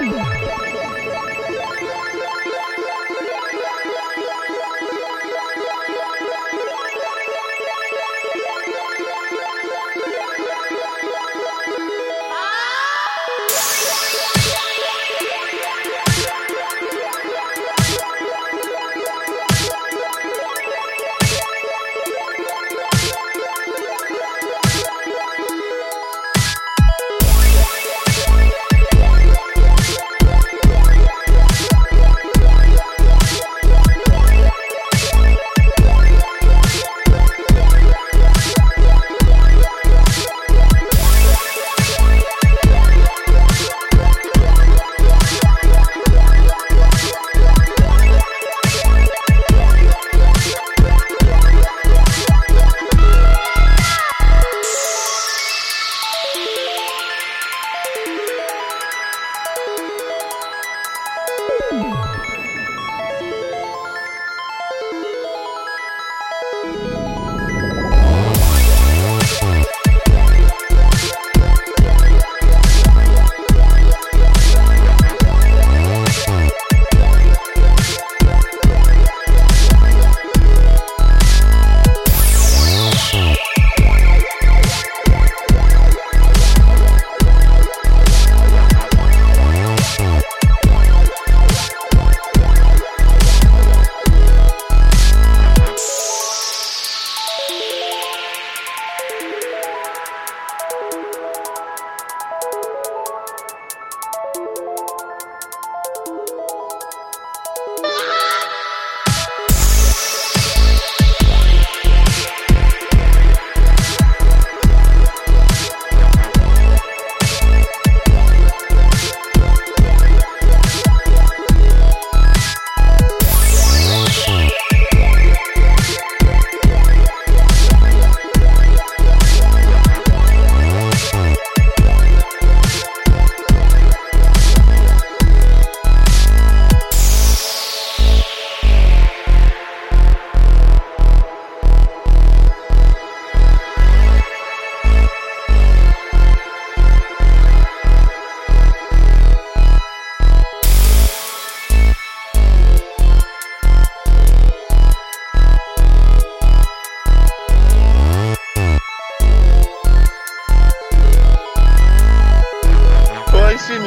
Bye.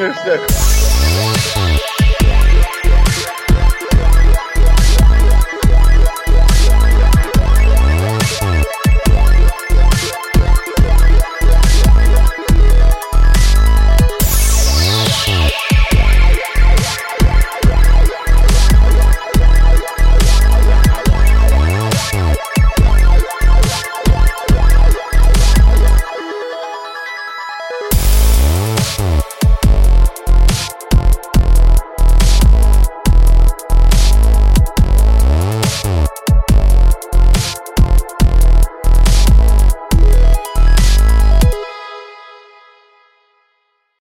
understand.